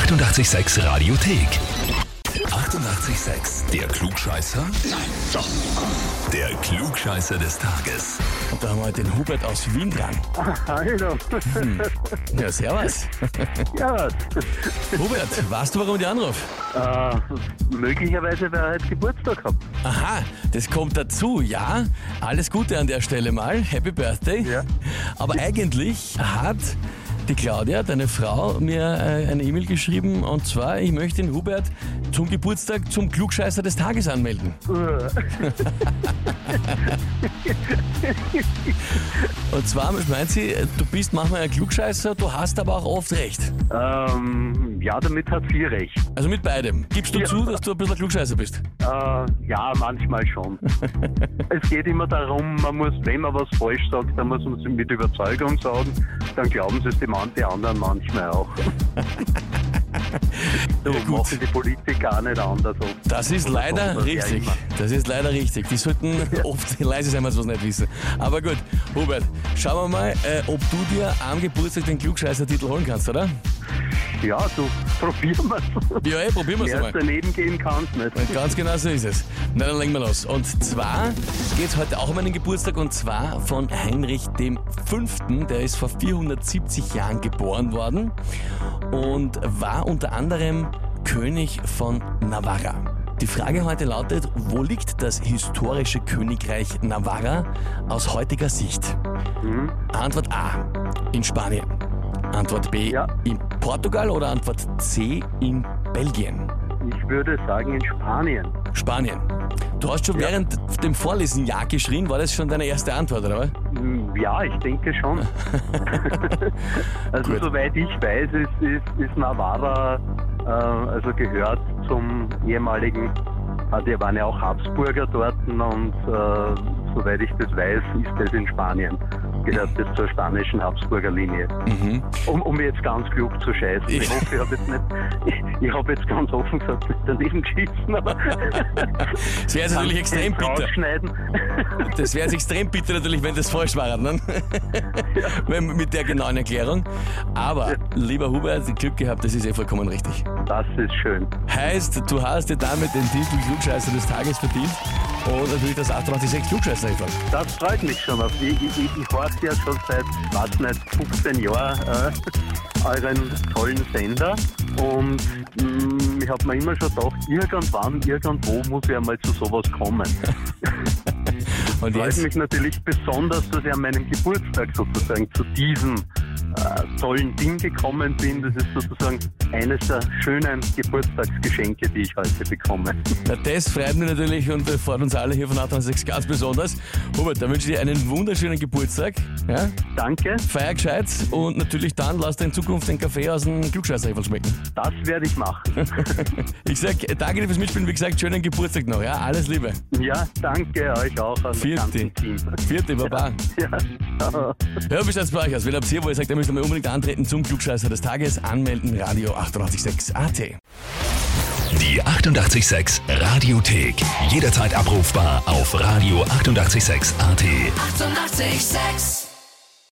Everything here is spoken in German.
886 Radiothek. 88,6. Der Klugscheißer? Nein, doch. Der Klugscheißer des Tages. Und da haben wir den Hubert aus Wien dran. Hallo. Ja, servus. Ja, Hubert, weißt du, warum ich dich anrufe? äh, möglicherweise, wer heute Geburtstag hat. Aha, das kommt dazu, ja. Alles Gute an der Stelle mal. Happy Birthday. Ja. Aber eigentlich hat die Claudia, deine Frau, mir äh, eine E-Mail geschrieben und zwar, ich möchte den Hubert zum Geburtstag zum Klugscheißer des Tages anmelden. Und zwar meint sie, du bist manchmal ein Klugscheißer, du hast aber auch oft recht. Ähm, ja, damit hat sie recht. Also mit beidem. Gibst du Ja. zu, dass du ein bisschen ein Klugscheißer bist? Äh, ja, manchmal schon. es geht immer darum, man muss, wenn man was falsch sagt, dann muss man es mit Überzeugung sagen. Dann glauben sie es die, man, die anderen manchmal auch. so Ja, gut. machen die Politiker auch nicht anders. Das ist leider richtig. Das ist leider richtig. Die sollten oft leise sein, wenn sie was nicht wissen. Aber gut, Hubert, schauen wir mal, äh, ob du dir am Geburtstag den Klugscheißer-Titel holen kannst, oder? Ja, du, probieren wir es. Ja, ey, probieren wir es Mehr als mal. daneben gehen kannst nicht. Ganz genau so ist es. Na, dann legen wir los. Und zwar geht es heute auch um einen Geburtstag und zwar von Heinrich V. Der ist vor 470 Jahren geboren worden und war unter anderem König von Navarra. Die Frage heute lautet, wo liegt das historische Königreich Navarra aus heutiger Sicht? Mhm. Antwort A in Spanien. Antwort B Ja. in Portugal oder Antwort C in Belgien? Ich würde sagen in Spanien. Spanien. Du hast schon Ja. während dem Vorlesen Ja geschrien. War das schon deine erste Antwort, oder was? Hm, Ja, ich denke schon. also Gut. soweit ich weiß, ist, ist, ist Navarra, äh, also gehört zum ehemaligen, äh, die waren ja auch Habsburger dort und äh, soweit ich das weiß, ist das in Spanien. Gehört das zur spanischen Habsburger Linie. Mhm. Um, um jetzt ganz klug zu scheißen. Ich hoffe, ich habe jetzt nicht, ich, ich habe jetzt ganz offen gesagt, nicht daneben geschissen, aber Das wäre natürlich extrem bitter. Das wäre jetzt extrem bitter natürlich, wenn das falsch war. Ne? Wenn- Mit der genauen Erklärung. Aber, lieber Hubert, Glück gehabt, das ist eh vollkommen richtig. Das ist schön. Heißt, du hast dir damit den Titel Klugscheißer des Tages verdient und natürlich das 886 klugscheißer. Das freut mich schon. Auf ich ich, ich, ich horche ja schon seit, weiß nicht, 15 Jahren äh, euren tollen Sender und mh, ich habe mir immer schon gedacht, irgendwann, irgendwo muss ich einmal zu sowas kommen. Und Freut mich natürlich besonders, dass ich an meinem Geburtstag sozusagen zu diesem äh, tollen Ding gekommen bin. Das ist sozusagen eines der schönen Geburtstagsgeschenke, die ich heute bekomme. na, das freut mich natürlich und äh, freut uns alle hier von 886 ganz besonders. Hubert, da wünsche ich dir einen wunderschönen Geburtstag. Ja? Danke, Feier gescheit und natürlich dann lass dir in Zukunft den Kaffee aus dem klugscheißer schmecken. das werde ich machen. Ich sag äh, danke dir fürs Mitspielen. Wie gesagt, schönen Geburtstag noch. Ja, alles Liebe. Ja, danke euch auch Vierte. Vierte Baba. Ja, ciao. Ja, wie schaut's bei euch aus? Wenn ihr habt hier, wo ihr sagt, ihr müsst mal unbedingt antreten zum Klugscheißer des Tages, anmelden, Radio 886 AT. Die 88,6 Radiothek. Jederzeit abrufbar auf radio886.at. 88,6. Eighty-eight, sex.